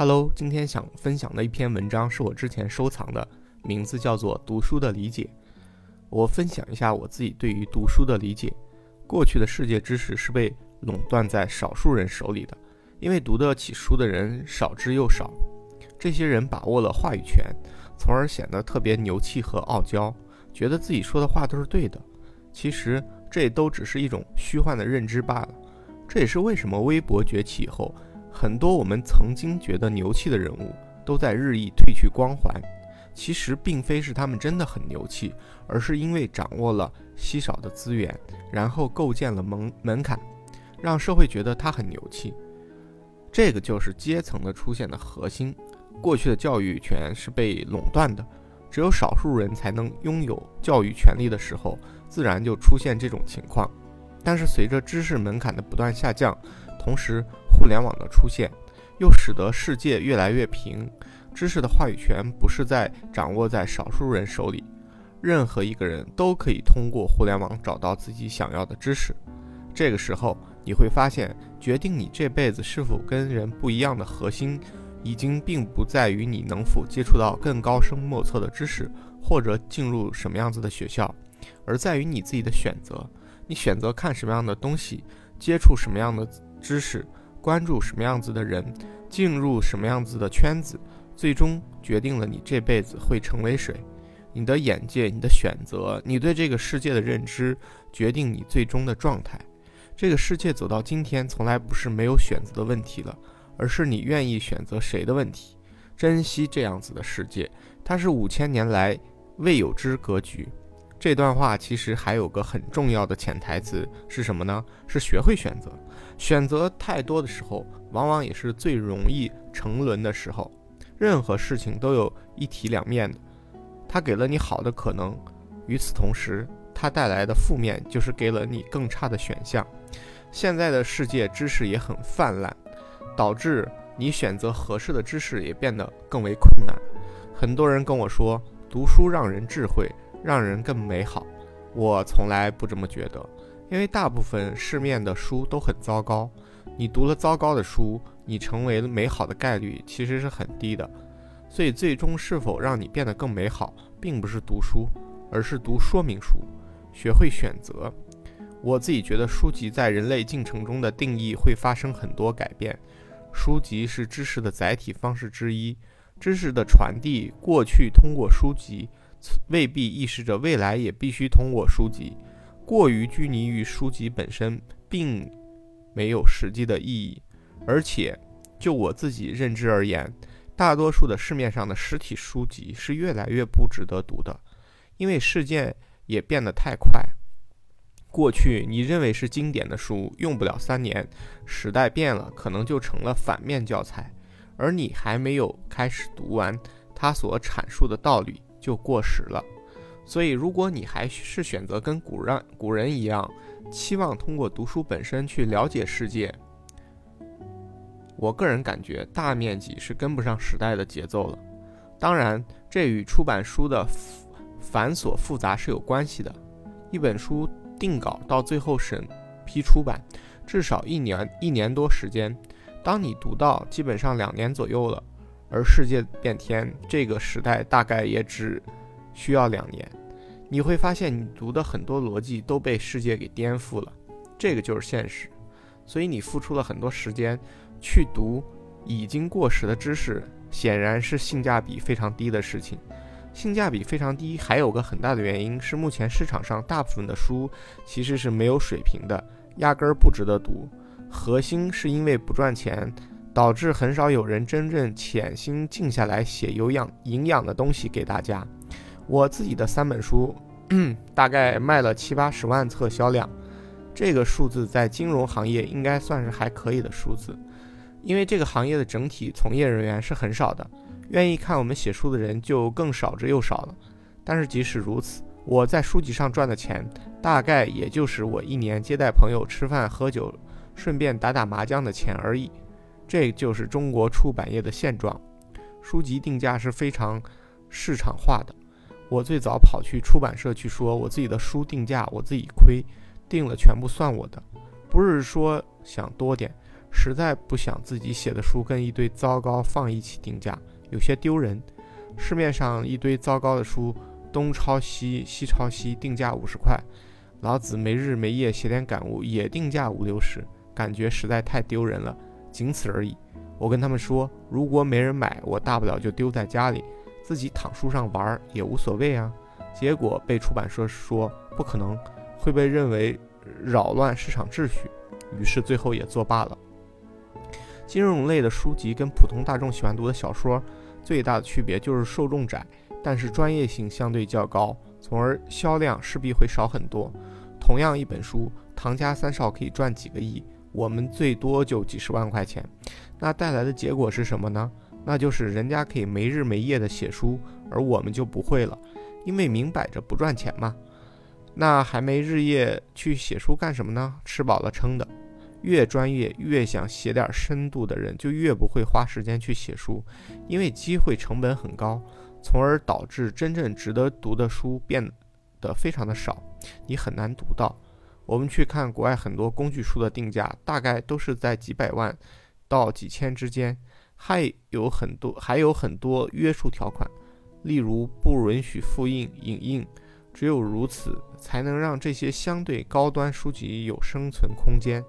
Hello，今天想分享的一篇文章是我之前收藏的，名字叫做《读书的理解》。我分享一下我自己对于读书的理解。过去的世界知识是被垄断在少数人手里的，因为读得起书的人少之又少。这些人把握了话语权，从而显得特别牛气和傲娇，觉得自己说的话都是对的。其实这都只是一种虚幻的认知罢了。这也是为什么微博崛起以后。很多我们曾经觉得牛气的人物，都在日益褪去光环。其实并非是他们真的很牛气，而是因为掌握了稀少的资源，然后构建了门门槛，让社会觉得他很牛气。这个就是阶层的出现的核心。过去的教育权是被垄断的，只有少数人才能拥有教育权利的时候，自然就出现这种情况。但是随着知识门槛的不断下降，同时，互联网的出现，又使得世界越来越平。知识的话语权不是在掌握在少数人手里，任何一个人都可以通过互联网找到自己想要的知识。这个时候，你会发现，决定你这辈子是否跟人不一样的核心，已经并不在于你能否接触到更高深莫测的知识，或者进入什么样子的学校，而在于你自己的选择。你选择看什么样的东西，接触什么样的。知识，关注什么样子的人，进入什么样子的圈子，最终决定了你这辈子会成为谁。你的眼界，你的选择，你对这个世界的认知，决定你最终的状态。这个世界走到今天，从来不是没有选择的问题了，而是你愿意选择谁的问题。珍惜这样子的世界，它是五千年来未有之格局。这段话其实还有个很重要的潜台词是什么呢？是学会选择。选择太多的时候，往往也是最容易沉沦的时候。任何事情都有一体两面的，它给了你好的可能，与此同时，它带来的负面就是给了你更差的选项。现在的世界知识也很泛滥，导致你选择合适的知识也变得更为困难。很多人跟我说，读书让人智慧。让人更美好，我从来不这么觉得，因为大部分市面的书都很糟糕。你读了糟糕的书，你成为了美好的概率其实是很低的。所以，最终是否让你变得更美好，并不是读书，而是读说明书，学会选择。我自己觉得，书籍在人类进程中的定义会发生很多改变。书籍是知识的载体方式之一，知识的传递过去通过书籍。未必意识着未来也必须通过书籍，过于拘泥于书籍本身，并没有实际的意义。而且，就我自己认知而言，大多数的市面上的实体书籍是越来越不值得读的，因为事件也变得太快。过去你认为是经典的书，用不了三年，时代变了，可能就成了反面教材，而你还没有开始读完它所阐述的道理。就过时了，所以如果你还是选择跟古人古人一样，期望通过读书本身去了解世界，我个人感觉大面积是跟不上时代的节奏了。当然，这与出版书的繁琐复杂是有关系的。一本书定稿到最后审批出版，至少一年一年多时间。当你读到基本上两年左右了。而世界变天，这个时代大概也只需要两年，你会发现你读的很多逻辑都被世界给颠覆了，这个就是现实。所以你付出了很多时间去读已经过时的知识，显然是性价比非常低的事情。性价比非常低，还有个很大的原因是目前市场上大部分的书其实是没有水平的，压根儿不值得读。核心是因为不赚钱。导致很少有人真正潜心静下来写有养营养的东西给大家。我自己的三本书，大概卖了七八十万册销量，这个数字在金融行业应该算是还可以的数字。因为这个行业的整体从业人员是很少的，愿意看我们写书的人就更少之又少了。但是即使如此，我在书籍上赚的钱，大概也就是我一年接待朋友吃饭喝酒，顺便打打麻将的钱而已。这就是中国出版业的现状，书籍定价是非常市场化的。我最早跑去出版社去说我自己的书定价，我自己亏，定了全部算我的，不是说想多点，实在不想自己写的书跟一堆糟糕放一起定价，有些丢人。市面上一堆糟糕的书，东抄西，西抄西，定价五十块。老子没日没夜写点感悟，也定价五六十，感觉实在太丢人了，仅此而已。我跟他们说，如果没人买，我大不了就丢在家里，自己躺书上玩也无所谓啊。结果被出版社说不可能，会被认为扰乱市场秩序，于是最后也作罢了。金融类的书籍跟普通大众喜欢读的小说最大的区别就是受众窄，但是专业性相对较高，从而销量势必会少很多。同样一本书，唐家三少可以赚几个亿，我们最多就几十万块钱。那带来的结果是什么呢？那就是人家可以没日没夜的写书，而我们就不会了，因为明摆着不赚钱嘛。那还没日夜去写书干什么呢？吃饱了撑的。越专业越想写点深度的人，就越不会花时间去写书，因为机会成本很高，从而导致真正值得读的书变得非常的少。你很难读到。我们去看国外很多工具书的定价，大概都是在几百万到几千之间，还有很多还有很多约束条款，例如不允许复印、影印。只有如此，才能让这些相对高端书籍有生存空间，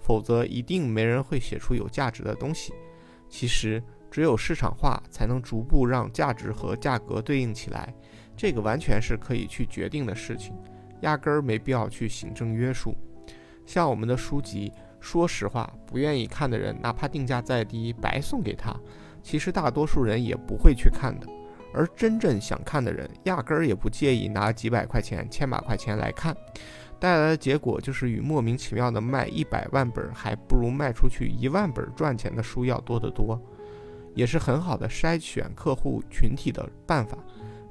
否则一定没人会写出有价值的东西。其实，只有市场化，才能逐步让价值和价格对应起来。这个完全是可以去决定的事情。压根儿没必要去行政约束。像我们的书籍，说实话，不愿意看的人，哪怕定价再低，白送给他，其实大多数人也不会去看的。而真正想看的人，压根儿也不介意拿几百块钱、千把块钱来看，带来的结果就是与莫名其妙的卖一百万本，还不如卖出去一万本赚钱的书要多得多，也是很好的筛选客户群体的办法。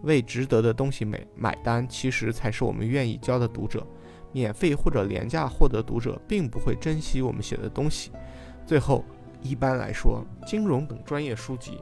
为值得的东西买买单，其实才是我们愿意交的读者。免费或者廉价获得读者，并不会珍惜我们写的东西。最后，一般来说，金融等专业书籍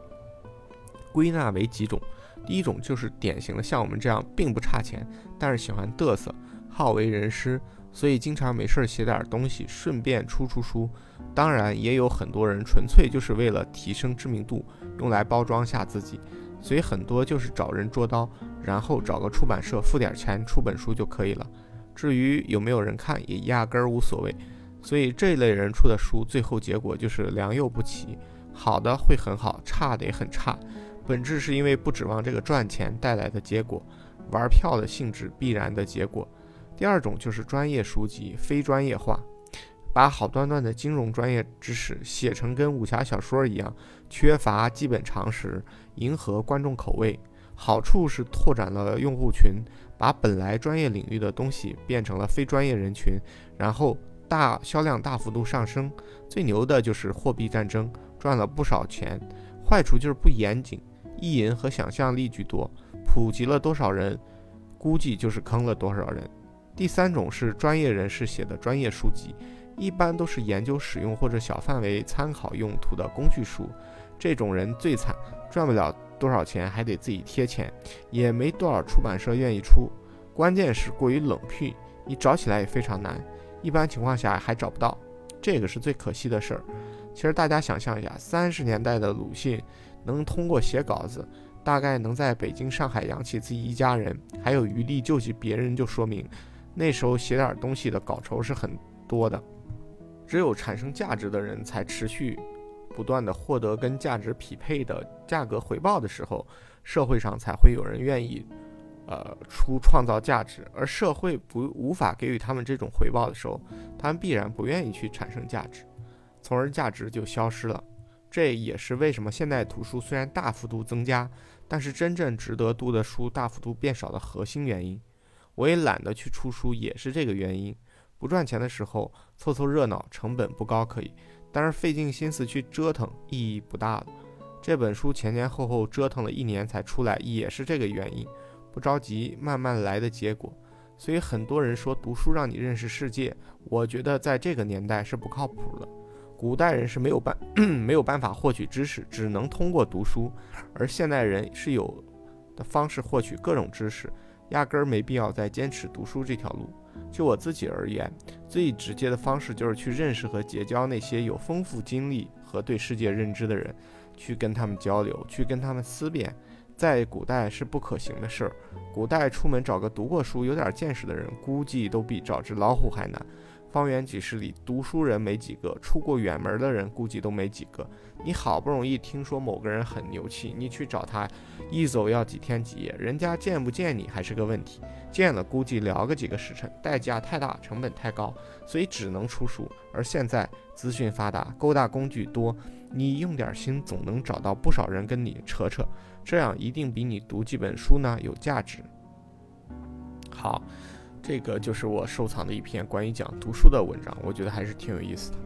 归纳为几种：第一种就是典型的像我们这样并不差钱，但是喜欢嘚瑟、好为人师，所以经常没事写点东西，顺便出出书。当然，也有很多人纯粹就是为了提升知名度，用来包装下自己。所以很多就是找人捉刀，然后找个出版社付点钱出本书就可以了。至于有没有人看，也压根儿无所谓。所以这类人出的书，最后结果就是良莠不齐，好的会很好，差的也很差。本质是因为不指望这个赚钱带来的结果，玩票的性质必然的结果。第二种就是专业书籍非专业化。把好端端的金融专业知识写成跟武侠小说一样，缺乏基本常识，迎合观众口味。好处是拓展了用户群，把本来专业领域的东西变成了非专业人群，然后大销量大幅度上升。最牛的就是货币战争，赚了不少钱。坏处就是不严谨，意淫和想象力居多，普及了多少人，估计就是坑了多少人。第三种是专业人士写的专业书籍。一般都是研究使用或者小范围参考用途的工具书，这种人最惨，赚不了多少钱，还得自己贴钱，也没多少出版社愿意出。关键是过于冷僻，你找起来也非常难，一般情况下还找不到，这个是最可惜的事儿。其实大家想象一下，三十年代的鲁迅能通过写稿子，大概能在北京、上海养起自己一家人，还有余力救济别人，就说明那时候写点东西的稿酬是很多的。只有产生价值的人才持续不断的获得跟价值匹配的价格回报的时候，社会上才会有人愿意，呃，出创造价值。而社会不无法给予他们这种回报的时候，他们必然不愿意去产生价值，从而价值就消失了。这也是为什么现代图书虽然大幅度增加，但是真正值得读的书大幅度变少的核心原因。我也懒得去出书，也是这个原因。不赚钱的时候凑凑热闹，成本不高可以，但是费尽心思去折腾，意义不大了。这本书前前后后折腾了一年才出来，也是这个原因。不着急，慢慢来的结果。所以很多人说读书让你认识世界，我觉得在这个年代是不靠谱的。古代人是没有办 没有办法获取知识，只能通过读书，而现代人是有的方式获取各种知识。压根儿没必要再坚持读书这条路。就我自己而言，最直接的方式就是去认识和结交那些有丰富经历和对世界认知的人，去跟他们交流，去跟他们思辨。在古代是不可行的事儿。古代出门找个读过书、有点见识的人，估计都比找只老虎还难。方圆几十里，读书人没几个，出过远门的人估计都没几个。你好不容易听说某个人很牛气，你去找他，一走要几天几夜，人家见不见你还是个问题。见了估计聊个几个时辰，代价太大，成本太高，所以只能出书。而现在资讯发达，勾搭工具多，你用点心总能找到不少人跟你扯扯，这样一定比你读几本书呢有价值。好。这个就是我收藏的一篇关于讲读书的文章，我觉得还是挺有意思的。